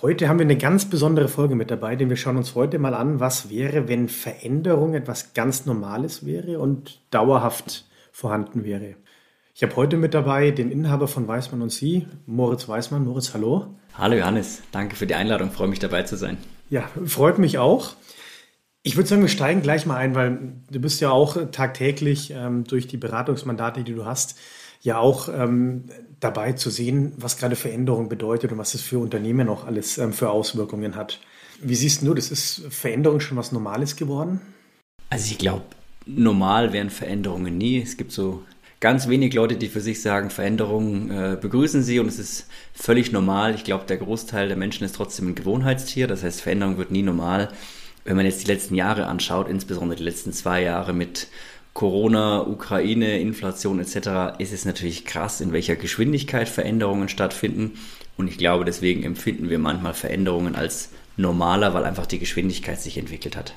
Heute haben wir eine ganz besondere Folge mit dabei, denn wir schauen uns heute mal an, was wäre, wenn Veränderung etwas ganz Normales wäre und dauerhaft vorhanden wäre. Ich habe heute mit dabei den Inhaber von Weißmann und Sie, Moritz Weißmann. Moritz, hallo. Hallo Johannes, danke für die Einladung, freue mich dabei zu sein. Ja, freut mich auch. Ich würde sagen, wir steigen gleich mal ein, weil du bist ja auch tagtäglich ähm, durch die Beratungsmandate, die du hast, ja auch ähm, dabei zu sehen, was gerade Veränderung bedeutet und was es für Unternehmen auch alles ähm, für Auswirkungen hat. Wie siehst du, das ist Veränderung schon was Normales geworden? Also ich glaube, normal wären Veränderungen nie. Es gibt so ganz wenig Leute, die für sich sagen, Veränderungen äh, begrüßen sie und es ist völlig normal. Ich glaube, der Großteil der Menschen ist trotzdem ein Gewohnheitstier. Das heißt, Veränderung wird nie normal. Wenn man jetzt die letzten Jahre anschaut, insbesondere die letzten zwei Jahre mit Corona, Ukraine, Inflation etc. ist es natürlich krass, in welcher Geschwindigkeit Veränderungen stattfinden. Und ich glaube, deswegen empfinden wir manchmal Veränderungen als normaler, weil einfach die Geschwindigkeit sich entwickelt hat.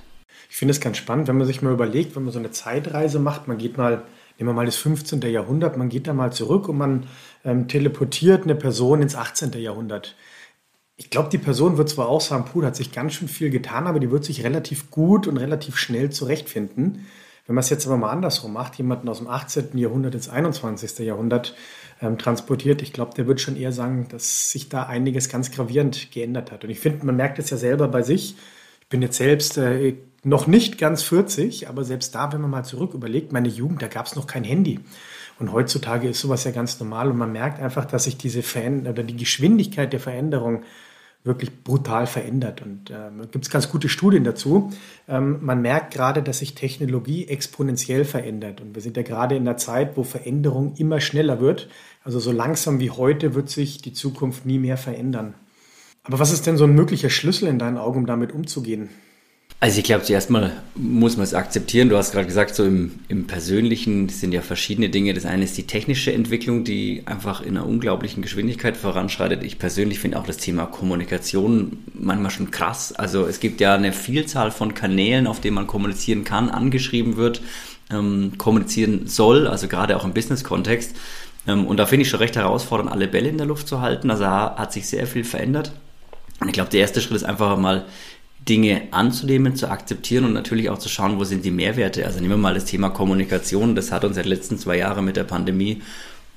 Ich finde es ganz spannend, wenn man sich mal überlegt, wenn man so eine Zeitreise macht, man geht mal, nehmen wir mal das 15. Jahrhundert, man geht da mal zurück und man ähm, teleportiert eine Person ins 18. Jahrhundert. Ich glaube, die Person wird zwar auch sagen, puh, hat sich ganz schön viel getan, aber die wird sich relativ gut und relativ schnell zurechtfinden. Wenn man es jetzt aber mal andersrum macht, jemanden aus dem 18. Jahrhundert ins 21. Jahrhundert ähm, transportiert, ich glaube, der wird schon eher sagen, dass sich da einiges ganz gravierend geändert hat. Und ich finde, man merkt es ja selber bei sich. Ich bin jetzt selbst äh, noch nicht ganz 40, aber selbst da, wenn man mal zurück überlegt, meine Jugend, da gab es noch kein Handy. Und heutzutage ist sowas ja ganz normal und man merkt einfach, dass sich diese Veränder oder die Geschwindigkeit der Veränderung wirklich brutal verändert. Und ähm, gibt es ganz gute Studien dazu. Ähm, man merkt gerade, dass sich Technologie exponentiell verändert. Und wir sind ja gerade in einer Zeit, wo Veränderung immer schneller wird. Also so langsam wie heute wird sich die Zukunft nie mehr verändern. Aber was ist denn so ein möglicher Schlüssel in deinen Augen, um damit umzugehen? Also ich glaube, zuerst mal muss man es akzeptieren. Du hast gerade gesagt, so im, im Persönlichen sind ja verschiedene Dinge. Das eine ist die technische Entwicklung, die einfach in einer unglaublichen Geschwindigkeit voranschreitet. Ich persönlich finde auch das Thema Kommunikation manchmal schon krass. Also es gibt ja eine Vielzahl von Kanälen, auf denen man kommunizieren kann, angeschrieben wird, ähm, kommunizieren soll, also gerade auch im Business-Kontext. Ähm, und da finde ich schon recht herausfordernd, alle Bälle in der Luft zu halten. Also hat sich sehr viel verändert. Und ich glaube, der erste Schritt ist einfach mal Dinge anzunehmen, zu akzeptieren und natürlich auch zu schauen, wo sind die Mehrwerte. Also nehmen wir mal das Thema Kommunikation. Das hat uns die letzten zwei Jahre mit der Pandemie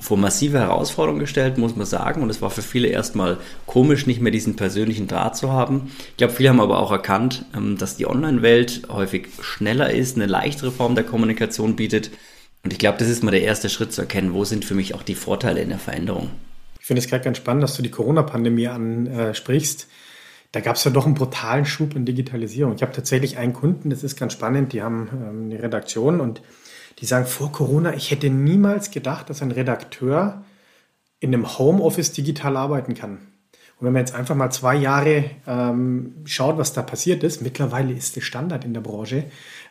vor massive Herausforderungen gestellt, muss man sagen. Und es war für viele erstmal komisch, nicht mehr diesen persönlichen Draht zu haben. Ich glaube, viele haben aber auch erkannt, ähm, dass die Online-Welt häufig schneller ist, eine leichtere Form der Kommunikation bietet. Und ich glaube, das ist mal der erste Schritt zu erkennen, wo sind für mich auch die Vorteile in der Veränderung. Ich finde es gerade ganz spannend, dass du die Corona-Pandemie ansprichst da gab es ja doch einen brutalen Schub in Digitalisierung. Ich habe tatsächlich einen Kunden, das ist ganz spannend, die haben ähm, eine Redaktion und die sagen, vor Corona, ich hätte niemals gedacht, dass ein Redakteur in einem Homeoffice digital arbeiten kann. Und wenn man jetzt einfach mal zwei Jahre ähm, schaut, was da passiert ist, mittlerweile ist das Standard in der Branche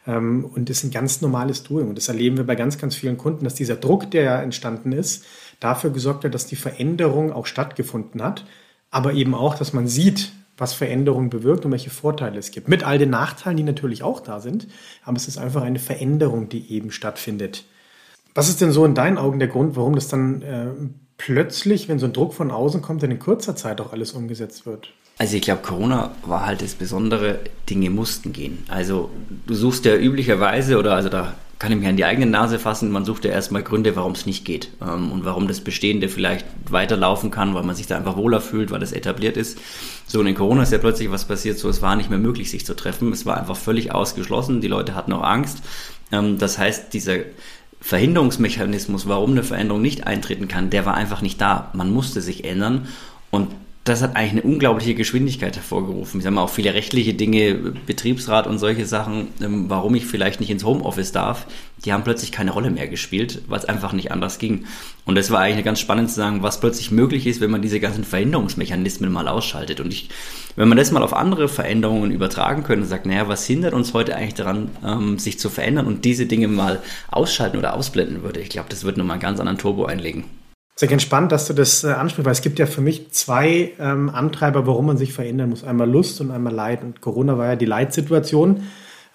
ähm, und ist ein ganz normales Doing. Und das erleben wir bei ganz, ganz vielen Kunden, dass dieser Druck, der entstanden ist, dafür gesorgt hat, dass die Veränderung auch stattgefunden hat, aber eben auch, dass man sieht, was Veränderung bewirkt und welche Vorteile es gibt. Mit all den Nachteilen, die natürlich auch da sind, aber es ist einfach eine Veränderung, die eben stattfindet. Was ist denn so in deinen Augen der Grund, warum das dann äh, plötzlich, wenn so ein Druck von außen kommt, dann in kurzer Zeit auch alles umgesetzt wird? Also ich glaube, Corona war halt das Besondere, Dinge mussten gehen. Also du suchst ja üblicherweise, oder also da kann ich mich an die eigene Nase fassen, man sucht ja erstmal Gründe, warum es nicht geht ähm, und warum das Bestehende vielleicht weiterlaufen kann, weil man sich da einfach wohler fühlt, weil das etabliert ist. So, und in Corona ist ja plötzlich was passiert, so es war nicht mehr möglich, sich zu treffen. Es war einfach völlig ausgeschlossen, die Leute hatten auch Angst. Ähm, das heißt, dieser Verhinderungsmechanismus, warum eine Veränderung nicht eintreten kann, der war einfach nicht da. Man musste sich ändern und das hat eigentlich eine unglaubliche Geschwindigkeit hervorgerufen. Ich sage mal auch viele rechtliche Dinge, Betriebsrat und solche Sachen, ähm, warum ich vielleicht nicht ins Homeoffice darf, die haben plötzlich keine Rolle mehr gespielt, weil es einfach nicht anders ging. Und das war eigentlich ganz spannend zu sagen, was plötzlich möglich ist, wenn man diese ganzen Veränderungsmechanismen mal ausschaltet. Und ich, wenn man das mal auf andere Veränderungen übertragen könnte und sagt, naja, was hindert uns heute eigentlich daran, ähm, sich zu verändern und diese Dinge mal ausschalten oder ausblenden würde, ich glaube, das wird nochmal einen ganz anderen Turbo einlegen. Sehr ganz spannend, dass du das äh, ansprichst, weil es gibt ja für mich zwei ähm, Antreiber, warum man sich verändern muss. Einmal Lust und einmal Leid. Und Corona war ja die Leitsituation.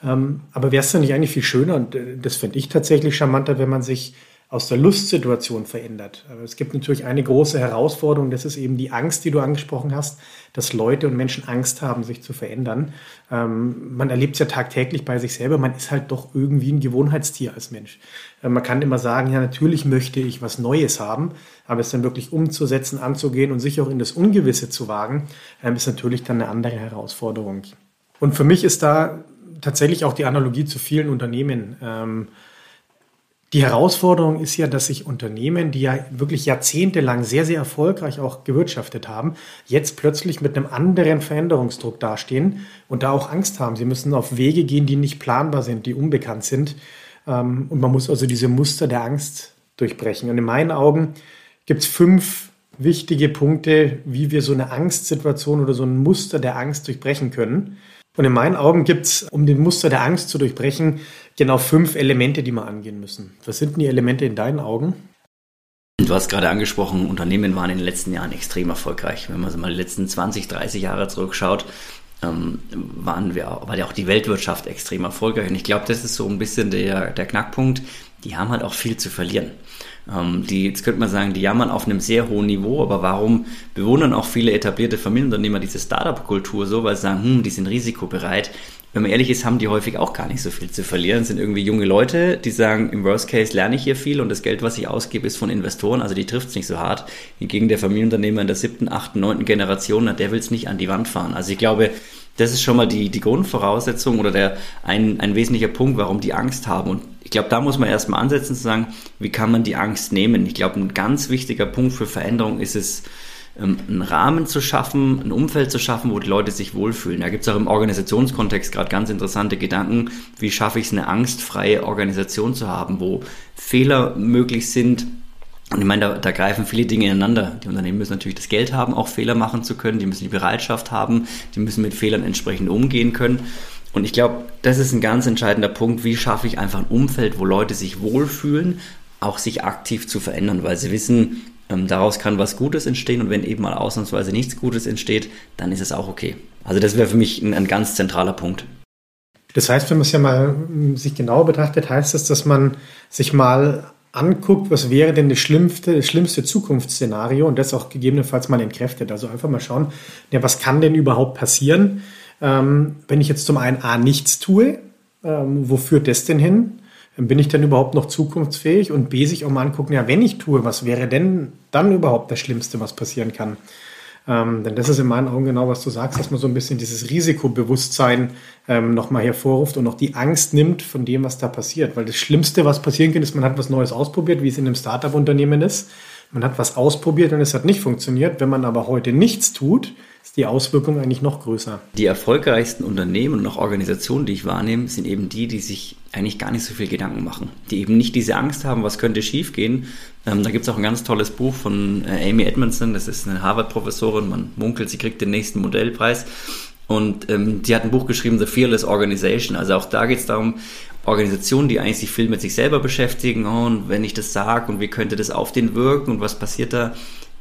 Ähm, aber wäre es dann nicht eigentlich viel schöner, und äh, das finde ich tatsächlich charmanter, wenn man sich aus der Lustsituation verändert. Es gibt natürlich eine große Herausforderung, das ist eben die Angst, die du angesprochen hast, dass Leute und Menschen Angst haben, sich zu verändern. Ähm, man erlebt es ja tagtäglich bei sich selber, man ist halt doch irgendwie ein Gewohnheitstier als Mensch. Äh, man kann immer sagen, ja, natürlich möchte ich was Neues haben, aber es dann wirklich umzusetzen, anzugehen und sich auch in das Ungewisse zu wagen, ähm, ist natürlich dann eine andere Herausforderung. Und für mich ist da tatsächlich auch die Analogie zu vielen Unternehmen. Ähm, die Herausforderung ist ja, dass sich Unternehmen, die ja wirklich jahrzehntelang sehr, sehr erfolgreich auch gewirtschaftet haben, jetzt plötzlich mit einem anderen Veränderungsdruck dastehen und da auch Angst haben. Sie müssen auf Wege gehen, die nicht planbar sind, die unbekannt sind. Ähm, und man muss also diese Muster der Angst durchbrechen. Und in meinen Augen gibt es fünf wichtige Punkte, wie wir so eine Angstsituation oder so ein Muster der Angst durchbrechen können. Und in meinen Augen gibt es, um den Muster der Angst zu durchbrechen, genau fünf Elemente, die wir angehen müssen. Was sind denn die Elemente in deinen Augen? Du hast gerade angesprochen, Unternehmen waren in den letzten Jahren extrem erfolgreich. Wenn man so mal die letzten 20, 30 Jahre zurückschaut, ähm, waren wir, war ja auch die Weltwirtschaft extrem erfolgreich. Und ich glaube, das ist so ein bisschen der, der Knackpunkt. Die haben halt auch viel zu verlieren. Ähm, die, jetzt könnte man sagen, die jammern auf einem sehr hohen Niveau, aber warum bewundern auch viele etablierte Familienunternehmer diese Startup-Kultur so, weil sie sagen, hm, die sind risikobereit. Wenn man ehrlich ist, haben die häufig auch gar nicht so viel zu verlieren. Es sind irgendwie junge Leute, die sagen, im Worst Case lerne ich hier viel und das Geld, was ich ausgebe, ist von Investoren, also die trifft es nicht so hart. Hingegen der Familienunternehmer in der siebten, achten, neunten Generation, der will es nicht an die Wand fahren. Also ich glaube, das ist schon mal die, die Grundvoraussetzung oder der, ein, ein wesentlicher Punkt, warum die Angst haben. Und glaube, da muss man erstmal ansetzen zu sagen, wie kann man die Angst nehmen? Ich glaube, ein ganz wichtiger Punkt für Veränderung ist es, ähm, einen Rahmen zu schaffen, ein Umfeld zu schaffen, wo die Leute sich wohlfühlen. Da gibt es auch im Organisationskontext gerade ganz interessante Gedanken, wie schaffe ich es, eine angstfreie Organisation zu haben, wo Fehler möglich sind. Und ich meine, da, da greifen viele Dinge ineinander. Die Unternehmen müssen natürlich das Geld haben, auch Fehler machen zu können. Die müssen die Bereitschaft haben. Die müssen mit Fehlern entsprechend umgehen können. Und ich glaube, das ist ein ganz entscheidender Punkt. Wie schaffe ich einfach ein Umfeld, wo Leute sich wohlfühlen, auch sich aktiv zu verändern, weil sie wissen, ähm, daraus kann was Gutes entstehen und wenn eben mal ausnahmsweise nichts Gutes entsteht, dann ist es auch okay. Also das wäre für mich ein, ein, ganz zentraler Punkt. Das heißt, wenn man es ja mal hm, sich genauer betrachtet, heißt das, dass man sich mal anguckt, was wäre denn das schlimmste, das schlimmste Zukunftsszenario und das auch gegebenenfalls mal entkräftet. Also einfach mal schauen, ja, was kann denn überhaupt passieren? Ähm, wenn ich jetzt zum einen A nichts tue, ähm, wo führt das denn hin? Bin ich denn überhaupt noch zukunftsfähig? Und B, sich auch mal angucken, ja, wenn ich tue, was wäre denn dann überhaupt das Schlimmste, was passieren kann? Ähm, denn das ist in meinen Augen genau, was du sagst, dass man so ein bisschen dieses Risikobewusstsein ähm, nochmal hervorruft und auch die Angst nimmt von dem, was da passiert. Weil das Schlimmste, was passieren kann, ist, man hat was Neues ausprobiert, wie es in einem Startup-Unternehmen ist. Man hat was ausprobiert und es hat nicht funktioniert. Wenn man aber heute nichts tut, ist die Auswirkung eigentlich noch größer. Die erfolgreichsten Unternehmen und auch Organisationen, die ich wahrnehme, sind eben die, die sich eigentlich gar nicht so viel Gedanken machen. Die eben nicht diese Angst haben, was könnte schiefgehen. Ähm, da gibt es auch ein ganz tolles Buch von äh, Amy Edmondson, das ist eine Harvard-Professorin, man munkelt, sie kriegt den nächsten Modellpreis. Und ähm, sie hat ein Buch geschrieben, The Fearless Organization. Also auch da geht es darum, Organisationen, die eigentlich sich viel mit sich selber beschäftigen, oh, und wenn ich das sage und wie könnte das auf den wirken und was passiert da,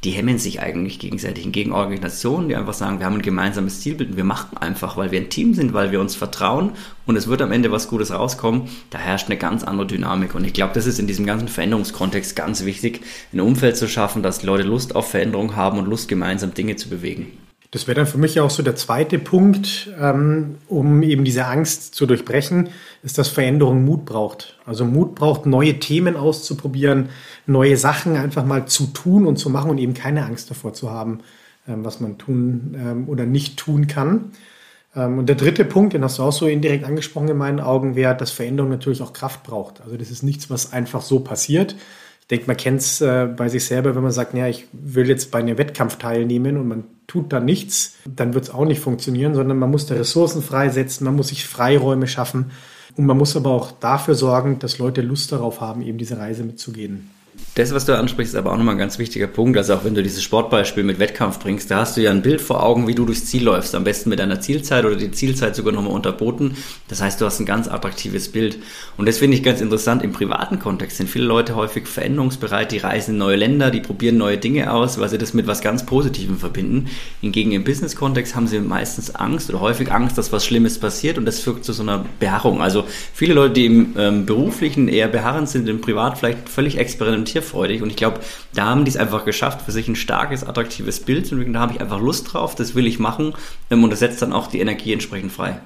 die hemmen sich eigentlich gegenseitig. Hingegen Organisationen, die einfach sagen, wir haben ein gemeinsames Zielbild und wir machen einfach, weil wir ein Team sind, weil wir uns vertrauen und es wird am Ende was Gutes rauskommen, da herrscht eine ganz andere Dynamik. Und ich glaube, das ist in diesem ganzen Veränderungskontext ganz wichtig, ein Umfeld zu schaffen, dass Leute Lust auf Veränderung haben und Lust, gemeinsam Dinge zu bewegen. Das wäre dann für mich auch so der zweite Punkt, ähm, um eben diese Angst zu durchbrechen, ist, dass Veränderung Mut braucht. Also Mut braucht, neue Themen auszuprobieren, neue Sachen einfach mal zu tun und zu machen und eben keine Angst davor zu haben, ähm, was man tun ähm, oder nicht tun kann. und der dritte Punkt, den hast du auch so indirekt angesprochen in meinen Augen, wäre, dass Veränderung natürlich auch Kraft braucht. Also das ist nichts, was einfach so passiert denke, man kennt es äh, bei sich selber, wenn man sagt, ja, ich will jetzt bei einem Wettkampf teilnehmen und man tut da nichts, dann wird es auch nicht funktionieren, sondern man muss da Ressourcen freisetzen, man muss sich Freiräume schaffen und man muss aber auch dafür sorgen, dass Leute Lust darauf haben, eben diese Reise mitzugehen. Das, was du ansprichst, ist aber auch nochmal ein ganz wichtiger Punkt. Also auch wenn du dieses Sportbeispiel mit Wettkampf bringst, da hast du ja ein Bild vor Augen, wie du durchs Ziel läufst. Am besten mit deiner Zielzeit oder die Zielzeit sogar nochmal unterboten. Das heißt, du hast ein ganz attraktives Bild. Und das finde ich ganz interessant. Im privaten Kontext sind viele Leute häufig veränderungsbereit. Die reisen in neue Länder, die probieren neue Dinge aus, weil sie das mit was ganz Positivem verbinden. Hingegen im Business-Kontext haben sie meistens Angst oder häufig Angst, dass was Schlimmes passiert und das führt zu so einer Beharrung. Also viele Leute, die im ähm, beruflichen eher beharrend sind, im Privat vielleicht völlig experimentieren experimentierfreudig und ich glaube, da haben die es einfach geschafft, für sich ein starkes, attraktives Bild zu entwickeln. Da habe ich einfach Lust drauf, das will ich machen ähm, und das setzt dann auch die Energie entsprechend frei.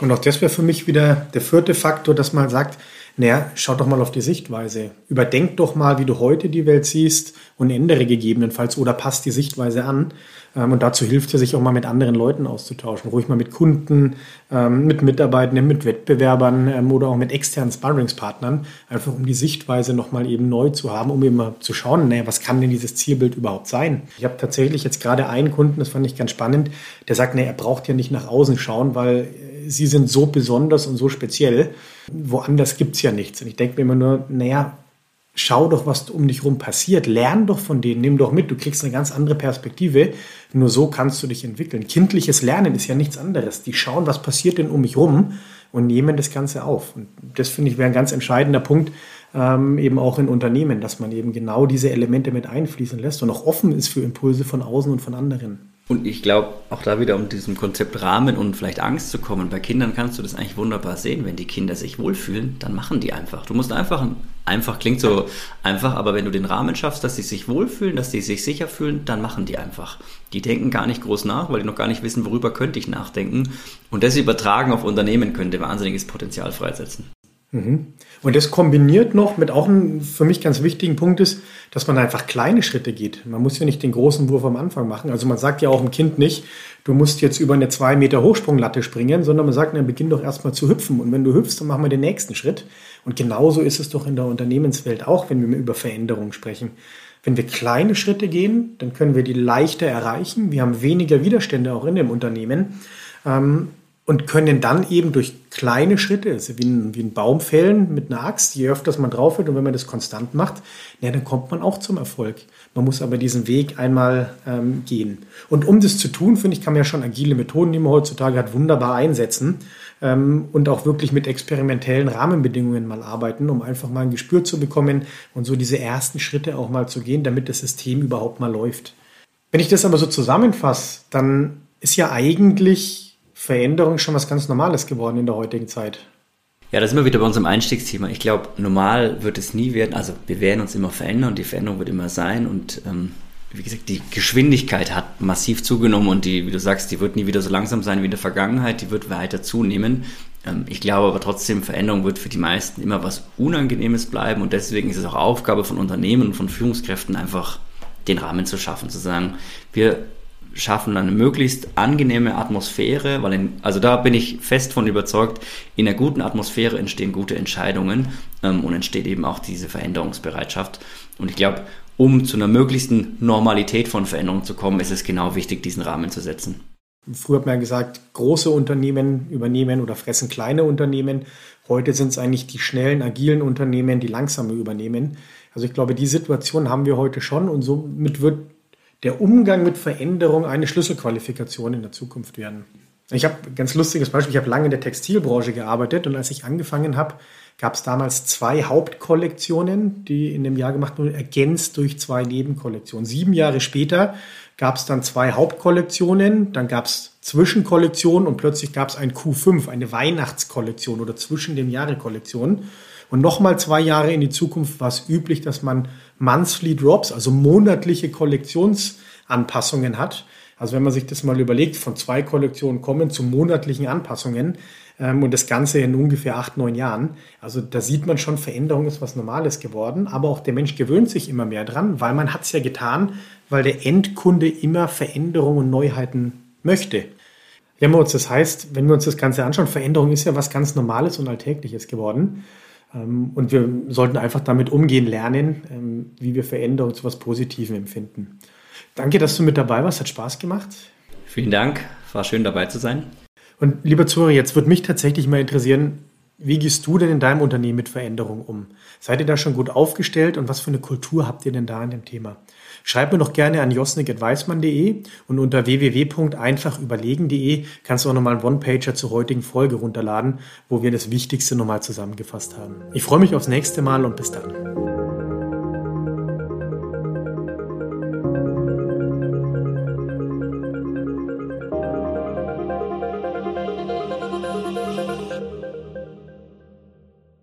Und auch das wäre für mich wieder der vierte Faktor, dass man sagt, naja, schau doch mal auf die Sichtweise. Überdenk doch mal, wie du heute die Welt siehst und ändere gegebenenfalls oder passt die Sichtweise an. Ähm, und dazu hilft es, sich auch mal mit anderen Leuten auszutauschen. Ruhig mal mit Kunden, ähm, mit Mitarbeitenden, mit Wettbewerbern ähm, oder auch mit externen Sparringspartnern. Einfach um die Sichtweise nochmal eben neu zu haben, um eben mal zu schauen, naja, was kann denn dieses Zielbild überhaupt sein? Ich habe tatsächlich jetzt gerade einen Kunden, das fand ich ganz spannend, der sagt, naja, er braucht ja nicht nach außen schauen, weil äh, sie sind so besonders und so speziell. Woanders gibt es ja nichts. Und ich denke mir immer nur, naja, schau doch, was um dich rum passiert. Lern doch von denen, nimm doch mit. Du kriegst eine ganz andere Perspektive. Nur so kannst du dich entwickeln. Kindliches Lernen ist ja nichts anderes. Die schauen, was passiert denn um mich rum und nehmen das Ganze auf. Und das finde ich wäre ein ganz entscheidender Punkt, ähm, eben auch in Unternehmen, dass man eben genau diese Elemente mit einfließen lässt und auch offen ist für Impulse von außen und von anderen. Und ich glaube, auch da wieder um diesem Konzept Rahmen und vielleicht Angst zu kommen. Bei Kindern kannst du das eigentlich wunderbar sehen. Wenn die Kinder sich wohlfühlen, dann machen die einfach. Du musst einfach, einfach klingt so einfach, aber wenn du den Rahmen schaffst, dass sie sich wohlfühlen, dass sie sich sicher fühlen, dann machen die einfach. Die denken gar nicht groß nach, weil die noch gar nicht wissen, worüber könnte ich nachdenken. Und das übertragen auf Unternehmen könnte wahnsinniges Potenzial freisetzen. Mhm. Und das kombiniert noch mit auch einem für mich ganz wichtigen Punkt ist, dass man einfach kleine Schritte geht. Man muss ja nicht den großen Wurf am Anfang machen. Also man sagt ja auch dem Kind nicht, du musst jetzt über eine zwei Meter Hochsprunglatte springen, sondern man sagt, dann beginn doch erstmal zu hüpfen. Und wenn du hüpfst, dann machen wir den nächsten Schritt. Und genauso ist es doch in der Unternehmenswelt auch, wenn wir über Veränderungen sprechen. Wenn wir kleine Schritte gehen, dann können wir die leichter erreichen. Wir haben weniger Widerstände auch in dem Unternehmen. Ähm, und können dann eben durch kleine Schritte, also wie ein, wie ein Baum fällen mit einer Axt, je öfters man drauf wird und wenn man das konstant macht, ja, dann kommt man auch zum Erfolg. Man muss aber diesen Weg einmal ähm, gehen. Und um das zu tun, finde ich, kann man ja schon agile Methoden, die man heutzutage hat, wunderbar einsetzen ähm, und auch wirklich mit experimentellen Rahmenbedingungen mal arbeiten, um einfach mal ein Gespür zu bekommen und so diese ersten Schritte auch mal zu gehen, damit das System überhaupt mal läuft. Wenn ich das aber so zusammenfasse, dann ist ja eigentlich Veränderung schon was ganz Normales geworden in der heutigen Zeit. Ja, das ist immer wieder bei unserem Einstiegsthema. Ich glaube, normal wird es nie werden. Also wir werden uns immer verändern und die Veränderung wird immer sein. Und ähm, wie gesagt, die Geschwindigkeit hat massiv zugenommen und die, wie du sagst, die wird nie wieder so langsam sein wie in der Vergangenheit. Die wird weiter zunehmen. Ähm, ich glaube aber trotzdem, Veränderung wird für die meisten immer was Unangenehmes bleiben. Und deswegen ist es auch Aufgabe von Unternehmen und von Führungskräften einfach den Rahmen zu schaffen, zu sagen, wir schaffen eine möglichst angenehme Atmosphäre, weil in, also da bin ich fest von überzeugt, in einer guten Atmosphäre entstehen gute Entscheidungen ähm, und entsteht eben auch diese Veränderungsbereitschaft. Und ich glaube, um zu einer möglichsten Normalität von Veränderungen zu kommen, ist es genau wichtig, diesen Rahmen zu setzen. Früher hat man ja gesagt, große Unternehmen übernehmen oder fressen kleine Unternehmen. Heute sind es eigentlich die schnellen, agilen Unternehmen, die langsame übernehmen. Also ich glaube, die Situation haben wir heute schon und somit wird der Umgang mit Veränderung eine Schlüsselqualifikation in der Zukunft werden. Ich habe ein ganz lustiges Beispiel. Ich habe lange in der Textilbranche gearbeitet und als ich angefangen habe, gab es damals zwei Hauptkollektionen, die in dem Jahr gemacht wurden, ergänzt durch zwei Nebenkollektionen. Sieben Jahre später gab es dann zwei Hauptkollektionen, dann gab es Zwischenkollektionen und plötzlich gab es ein Q5, eine Weihnachtskollektion oder zwischen dem Jahre Kollektion. Und nochmal zwei Jahre in die Zukunft war es üblich, dass man Monthly Drops, also monatliche Kollektionsanpassungen hat. Also wenn man sich das mal überlegt, von zwei Kollektionen kommen zu monatlichen Anpassungen ähm, und das Ganze in ungefähr acht, neun Jahren. Also da sieht man schon, Veränderung ist was Normales geworden, aber auch der Mensch gewöhnt sich immer mehr dran, weil man hat es ja getan, weil der Endkunde immer Veränderungen und Neuheiten möchte. Wir uns das heißt, wenn wir uns das Ganze anschauen, Veränderung ist ja was ganz Normales und Alltägliches geworden. Ähm, und wir sollten einfach damit umgehen lernen, ähm, wie wir Veränderung zu etwas Positivem empfinden. Danke, dass du mit dabei warst. Hat Spaß gemacht. Vielen Dank. War schön dabei zu sein. Und lieber Zuhörer, jetzt würde mich tatsächlich mal interessieren, wie gehst du denn in deinem Unternehmen mit Veränderung um? Seid ihr da schon gut aufgestellt und was für eine Kultur habt ihr denn da in dem Thema? Schreib mir doch gerne an josnik.weismann.de und unter www.einfachüberlegen.de kannst du auch nochmal einen One-Pager zur heutigen Folge runterladen, wo wir das Wichtigste nochmal zusammengefasst haben. Ich freue mich aufs nächste Mal und bis dann.